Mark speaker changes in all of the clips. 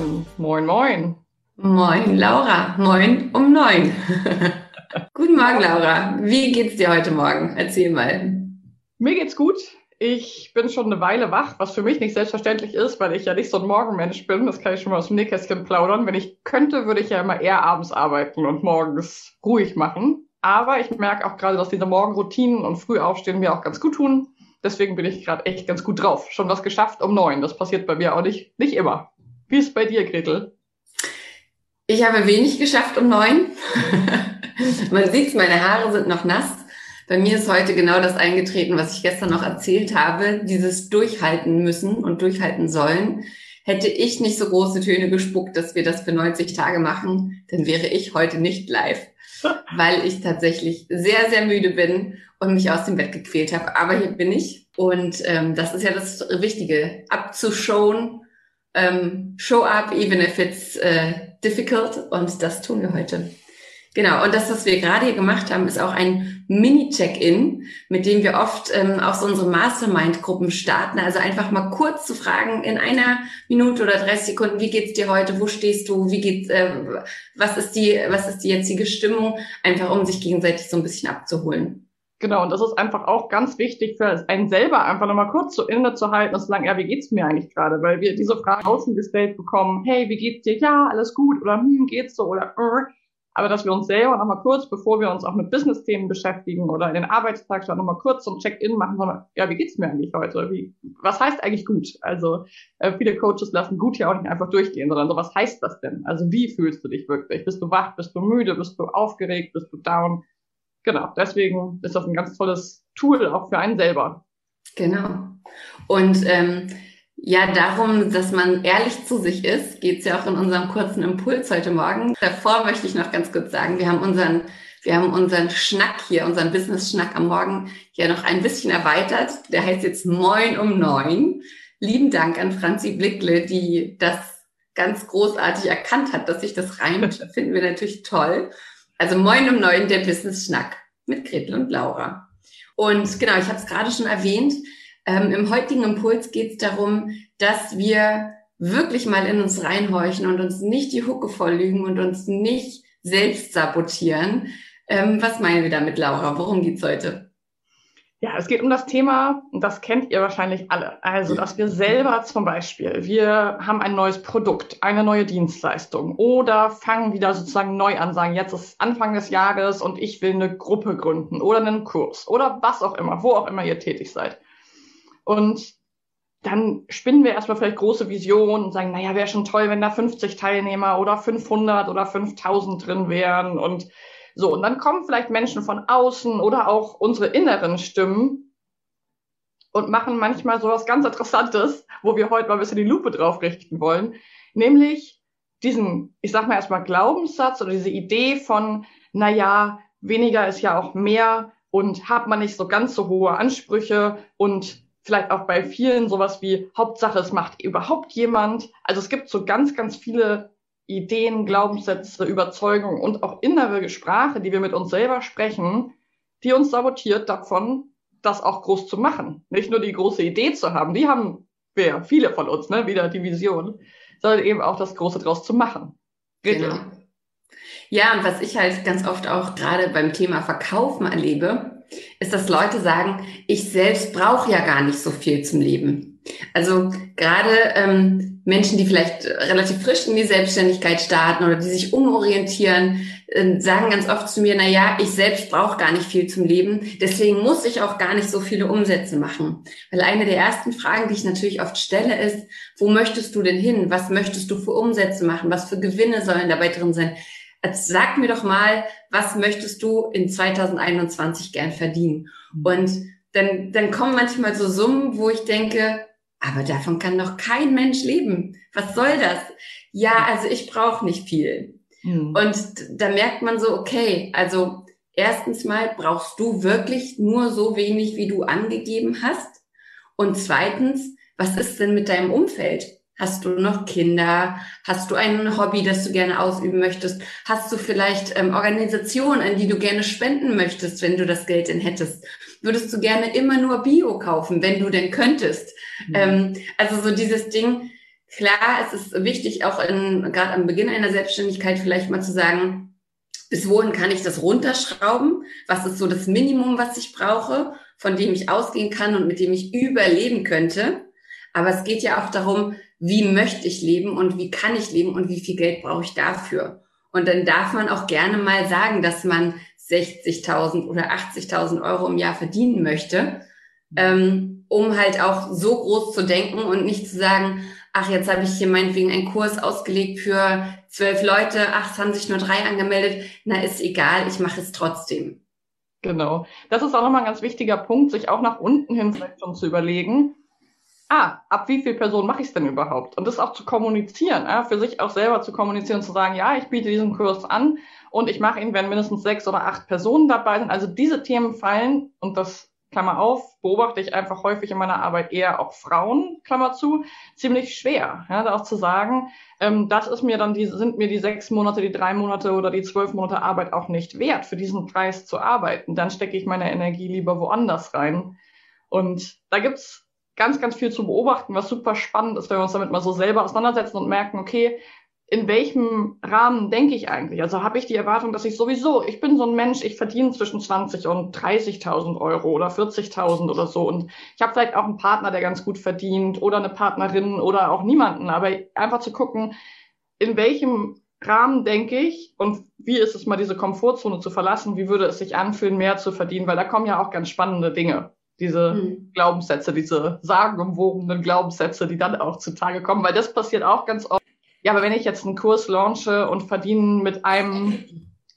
Speaker 1: Guten Morgen. Moin, moin.
Speaker 2: Moin, Laura. Moin um neun. Guten Morgen, Laura. Wie geht's dir heute Morgen? Erzähl mal.
Speaker 1: Mir geht's gut. Ich bin schon eine Weile wach, was für mich nicht selbstverständlich ist, weil ich ja nicht so ein Morgenmensch bin. Das kann ich schon mal aus dem Nähkästchen plaudern. Wenn ich könnte, würde ich ja immer eher abends arbeiten und morgens ruhig machen. Aber ich merke auch gerade, dass diese Morgenroutinen und Frühaufstehen mir auch ganz gut tun. Deswegen bin ich gerade echt ganz gut drauf. Schon was geschafft um neun. Das passiert bei mir auch nicht, nicht immer. Wie ist es bei dir, Gretel?
Speaker 2: Ich habe wenig geschafft um neun. Man sieht meine Haare sind noch nass. Bei mir ist heute genau das eingetreten, was ich gestern noch erzählt habe, dieses durchhalten müssen und durchhalten sollen. Hätte ich nicht so große Töne gespuckt, dass wir das für 90 Tage machen, dann wäre ich heute nicht live, weil ich tatsächlich sehr, sehr müde bin und mich aus dem Bett gequält habe. Aber hier bin ich und ähm, das ist ja das Wichtige, abzuschauen, ähm, show up, even if it's äh, difficult und das tun wir heute. Genau, und das, was wir gerade hier gemacht haben, ist auch ein Mini-Check-In, mit dem wir oft ähm, auch so unsere Mastermind-Gruppen starten. Also einfach mal kurz zu fragen in einer Minute oder 30 Sekunden, wie geht's dir heute, wo stehst du, wie geht's, äh, was ist die, was ist die jetzige Stimmung, einfach um sich gegenseitig so ein bisschen abzuholen.
Speaker 1: Genau, und das ist einfach auch ganz wichtig für einen selber, einfach nochmal kurz so innezuhalten und zu sagen, ja, wie geht's mir eigentlich gerade? Weil wir diese Frage außen gestellt bekommen, hey, wie geht's dir? Ja, alles gut oder hm, geht's so oder äh aber dass wir uns selber nochmal kurz, bevor wir uns auch mit Business-Themen beschäftigen oder in den Arbeitstag starten, nochmal kurz ein Check-in machen, sondern, ja, wie geht's mir eigentlich heute? Wie, was heißt eigentlich gut? Also äh, viele Coaches lassen gut ja auch nicht einfach durchgehen, sondern so, was heißt das denn? Also wie fühlst du dich wirklich? Bist du wach? Bist du müde? Bist du aufgeregt? Bist du down? Genau, deswegen ist das ein ganz tolles Tool auch für einen selber.
Speaker 2: Genau. Und ähm, ja, darum, dass man ehrlich zu sich ist, geht's ja auch in unserem kurzen Impuls heute Morgen. Davor möchte ich noch ganz kurz sagen, wir haben unseren, wir haben unseren Schnack hier, unseren Business-Schnack am Morgen ja noch ein bisschen erweitert. Der heißt jetzt Moin um neun. Lieben Dank an Franzi Blickle, die das ganz großartig erkannt hat, dass sich das reimt. Finden wir natürlich toll. Also Moin um neun, der Business-Schnack mit Gretel und Laura. Und genau, ich habe es gerade schon erwähnt, ähm, Im heutigen Impuls geht es darum, dass wir wirklich mal in uns reinhorchen und uns nicht die Hucke volllügen und uns nicht selbst sabotieren. Ähm, was meinen wir damit, Laura? Worum geht's heute?
Speaker 1: Ja, es geht um das Thema, und das kennt ihr wahrscheinlich alle. Also, dass wir selber zum Beispiel, wir haben ein neues Produkt, eine neue Dienstleistung oder fangen wieder sozusagen neu an, sagen, jetzt ist Anfang des Jahres und ich will eine Gruppe gründen oder einen Kurs oder was auch immer, wo auch immer ihr tätig seid. Und dann spinnen wir erstmal vielleicht große Visionen und sagen, naja, wäre schon toll, wenn da 50 Teilnehmer oder 500 oder 5000 drin wären und so. Und dann kommen vielleicht Menschen von außen oder auch unsere inneren Stimmen und machen manchmal so was ganz Interessantes, wo wir heute mal ein bisschen die Lupe drauf richten wollen, nämlich diesen, ich sag mal erstmal Glaubenssatz oder diese Idee von, naja, weniger ist ja auch mehr und hat man nicht so ganz so hohe Ansprüche und vielleicht auch bei vielen sowas wie Hauptsache, es macht überhaupt jemand. Also es gibt so ganz, ganz viele Ideen, Glaubenssätze, Überzeugungen und auch innere Sprache, die wir mit uns selber sprechen, die uns sabotiert davon, das auch groß zu machen. Nicht nur die große Idee zu haben, die haben wir, viele von uns, ne, wieder die Vision, sondern eben auch das Große draus zu machen.
Speaker 2: Genau. Ja, und was ich halt ganz oft auch gerade beim Thema Verkaufen erlebe, ist, dass Leute sagen, ich selbst brauche ja gar nicht so viel zum Leben. Also gerade ähm, Menschen, die vielleicht relativ frisch in die Selbstständigkeit starten oder die sich umorientieren, äh, sagen ganz oft zu mir, na ja, ich selbst brauche gar nicht viel zum Leben, deswegen muss ich auch gar nicht so viele Umsätze machen. Weil eine der ersten Fragen, die ich natürlich oft stelle, ist, wo möchtest du denn hin? Was möchtest du für Umsätze machen? Was für Gewinne sollen dabei drin sein? Also sag mir doch mal, was möchtest du in 2021 gern verdienen? Mhm. Und dann, dann kommen manchmal so Summen, wo ich denke, aber davon kann doch kein Mensch leben. Was soll das? Ja, also ich brauche nicht viel. Mhm. Und da merkt man so, okay, also erstens mal brauchst du wirklich nur so wenig, wie du angegeben hast. Und zweitens, was ist denn mit deinem Umfeld? Hast du noch Kinder? Hast du ein Hobby, das du gerne ausüben möchtest? Hast du vielleicht ähm, Organisationen, an die du gerne spenden möchtest, wenn du das Geld denn hättest? Würdest du gerne immer nur Bio kaufen, wenn du denn könntest? Mhm. Ähm, also so dieses Ding, Klar, es ist wichtig, auch gerade am Beginn einer Selbstständigkeit vielleicht mal zu sagen, bis wohin kann ich das runterschrauben? Was ist so das Minimum, was ich brauche, von dem ich ausgehen kann und mit dem ich überleben könnte? Aber es geht ja auch darum, wie möchte ich leben und wie kann ich leben und wie viel Geld brauche ich dafür? Und dann darf man auch gerne mal sagen, dass man 60.000 oder 80.000 Euro im Jahr verdienen möchte, ähm, um halt auch so groß zu denken und nicht zu sagen, ach, jetzt habe ich hier meinetwegen einen Kurs ausgelegt für zwölf Leute, ach, es haben sich nur drei angemeldet, na, ist egal, ich mache es trotzdem.
Speaker 1: Genau. Das ist auch nochmal ein ganz wichtiger Punkt, sich auch nach unten hin vielleicht schon zu überlegen, ah, ab wie viel Personen mache ich es denn überhaupt? Und das auch zu kommunizieren, ja, für sich auch selber zu kommunizieren, zu sagen, ja, ich biete diesen Kurs an und ich mache ihn, wenn mindestens sechs oder acht Personen dabei sind. Also diese Themen fallen, und das Klammer auf, beobachte ich einfach häufig in meiner Arbeit eher auch Frauen, Klammer zu, ziemlich schwer. Ja, da auch zu sagen, ähm, das ist mir dann die, sind mir die sechs Monate, die drei Monate oder die zwölf Monate Arbeit auch nicht wert, für diesen Preis zu arbeiten. Dann stecke ich meine Energie lieber woanders rein. Und da gibt's ganz, ganz viel zu beobachten, was super spannend ist, wenn wir uns damit mal so selber auseinandersetzen und merken, okay, in welchem Rahmen denke ich eigentlich? Also habe ich die Erwartung, dass ich sowieso, ich bin so ein Mensch, ich verdiene zwischen 20 und 30.000 Euro oder 40.000 oder so. Und ich habe vielleicht auch einen Partner, der ganz gut verdient oder eine Partnerin oder auch niemanden. Aber einfach zu gucken, in welchem Rahmen denke ich und wie ist es mal diese Komfortzone zu verlassen? Wie würde es sich anfühlen, mehr zu verdienen? Weil da kommen ja auch ganz spannende Dinge. Diese mhm. Glaubenssätze, diese sagenumwogenen Glaubenssätze, die dann auch zutage kommen, weil das passiert auch ganz oft ja, aber wenn ich jetzt einen Kurs launche und verdiene mit einem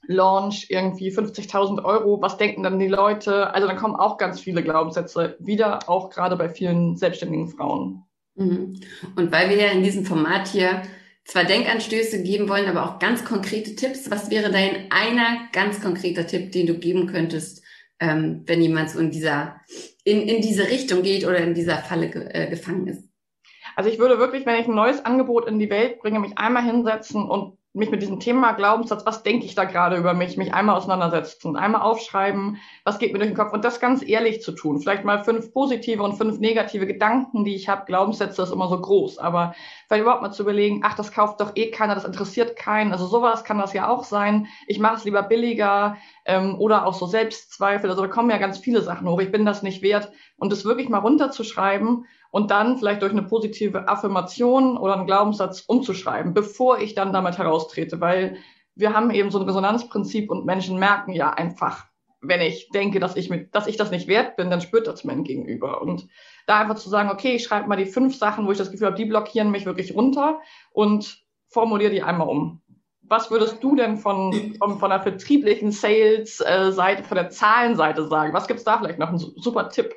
Speaker 1: Launch irgendwie 50.000 Euro, was denken dann die Leute? Also dann kommen auch ganz viele Glaubenssätze wieder, auch gerade bei vielen selbstständigen Frauen.
Speaker 2: Mhm. Und weil wir ja in diesem Format hier zwar Denkanstöße geben wollen, aber auch ganz konkrete Tipps, was wäre dein einer ganz konkreter Tipp, den du geben könntest, ähm, wenn jemand so in dieser, in, in diese Richtung geht oder in dieser Falle ge äh, gefangen ist?
Speaker 1: Also ich würde wirklich, wenn ich ein neues Angebot in die Welt bringe, mich einmal hinsetzen und mich mit diesem Thema Glaubenssatz, was denke ich da gerade über mich, mich einmal auseinandersetzen und einmal aufschreiben, was geht mir durch den Kopf und das ganz ehrlich zu tun. Vielleicht mal fünf positive und fünf negative Gedanken, die ich habe. Glaubenssätze ist immer so groß, aber vielleicht überhaupt mal zu überlegen, ach, das kauft doch eh keiner, das interessiert keinen. Also sowas kann das ja auch sein. Ich mache es lieber billiger ähm, oder auch so Selbstzweifel. Also da kommen ja ganz viele Sachen hoch. Ich bin das nicht wert und das wirklich mal runterzuschreiben und dann vielleicht durch eine positive Affirmation oder einen Glaubenssatz umzuschreiben, bevor ich dann damit heraustrete, weil wir haben eben so ein Resonanzprinzip und Menschen merken ja einfach, wenn ich denke, dass ich mit, dass ich das nicht wert bin, dann spürt das mein Gegenüber. Und da einfach zu sagen, okay, ich schreibe mal die fünf Sachen, wo ich das Gefühl habe, die blockieren mich wirklich runter und formuliere die einmal um. Was würdest du denn von, von, von der vertrieblichen Sales-Seite, von der Zahlenseite sagen? Was gibt's da vielleicht noch? Ein super Tipp.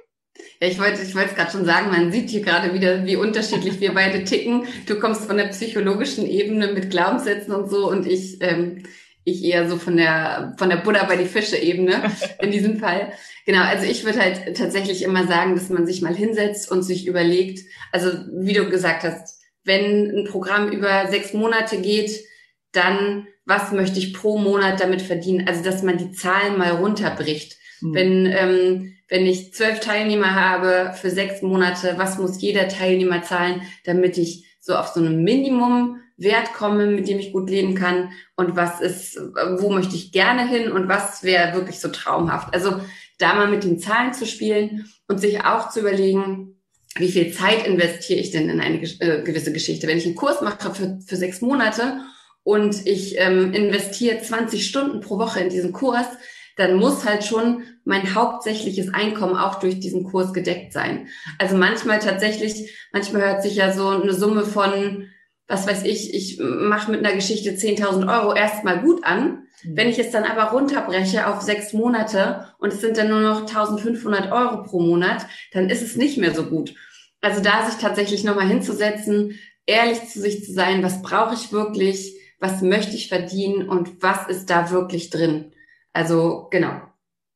Speaker 2: Ja, ich wollte, ich wollte es gerade schon sagen, man sieht hier gerade wieder, wie unterschiedlich wir beide ticken. Du kommst von der psychologischen Ebene mit Glaubenssätzen und so und ich, ähm, ich eher so von der, von der Buddha bei die Fische Ebene in diesem Fall. Genau, also ich würde halt tatsächlich immer sagen, dass man sich mal hinsetzt und sich überlegt, also wie du gesagt hast, wenn ein Programm über sechs Monate geht, dann was möchte ich pro Monat damit verdienen? Also dass man die Zahlen mal runterbricht. Mhm. Wenn ähm, wenn ich zwölf Teilnehmer habe für sechs Monate, was muss jeder Teilnehmer zahlen, damit ich so auf so einem Minimum Wert komme, mit dem ich gut leben kann und was ist, wo möchte ich gerne hin und was wäre wirklich so traumhaft. Also da mal mit den Zahlen zu spielen und sich auch zu überlegen, wie viel Zeit investiere ich denn in eine äh, gewisse Geschichte? Wenn ich einen Kurs mache für, für sechs Monate und ich ähm, investiere 20 Stunden pro Woche in diesen Kurs, dann muss halt schon mein hauptsächliches Einkommen auch durch diesen Kurs gedeckt sein. Also manchmal tatsächlich, manchmal hört sich ja so eine Summe von, was weiß ich, ich mache mit einer Geschichte 10.000 Euro erstmal gut an. Mhm. Wenn ich es dann aber runterbreche auf sechs Monate und es sind dann nur noch 1.500 Euro pro Monat, dann ist es nicht mehr so gut. Also da sich tatsächlich nochmal hinzusetzen, ehrlich zu sich zu sein, was brauche ich wirklich, was möchte ich verdienen und was ist da wirklich drin. Also genau.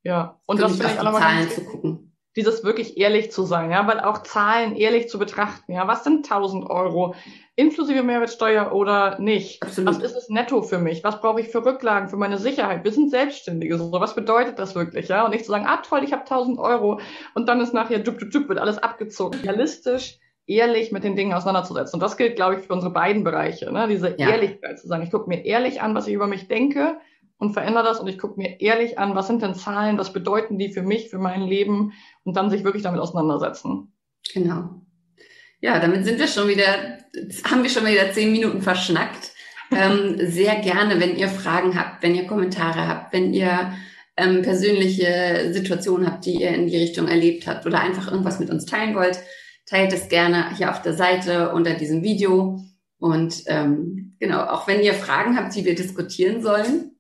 Speaker 1: Ja, und das finde ich auch nochmal Zahlen zu gucken. Dieses wirklich ehrlich zu sein, ja, weil auch Zahlen ehrlich zu betrachten, ja, was sind 1000 Euro inklusive Mehrwertsteuer oder nicht? Absolut. Was ist es netto für mich? Was brauche ich für Rücklagen, für meine Sicherheit? Wir sind Selbstständige, so was bedeutet das wirklich, ja? Und nicht zu sagen, ah toll, ich habe 1000 Euro und dann ist nachher dup, dup, dup, wird alles abgezogen. Realistisch ehrlich mit den Dingen auseinanderzusetzen. Und das gilt, glaube ich, für unsere beiden Bereiche. Ne? Diese ja. Ehrlichkeit zu sagen, ich gucke mir ehrlich an, was ich über mich denke und verändere das und ich gucke mir ehrlich an, was sind denn Zahlen, was bedeuten die für mich, für mein Leben und dann sich wirklich damit auseinandersetzen.
Speaker 2: Genau. Ja, damit sind wir schon wieder, haben wir schon wieder zehn Minuten verschnackt. ähm, sehr gerne, wenn ihr Fragen habt, wenn ihr Kommentare habt, wenn ihr ähm, persönliche Situationen habt, die ihr in die Richtung erlebt habt oder einfach irgendwas mit uns teilen wollt, teilt es gerne hier auf der Seite unter diesem Video. Und ähm, genau, auch wenn ihr Fragen habt, die wir diskutieren sollen,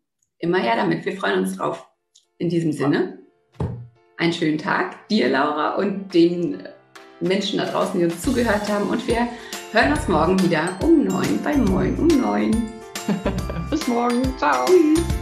Speaker 2: immer her damit. Wir freuen uns drauf. In diesem Sinne, einen schönen Tag dir, Laura, und den Menschen da draußen, die uns zugehört haben. Und wir hören uns morgen wieder um neun bei Moin um neun.
Speaker 1: Bis morgen. Ciao. Tschüss.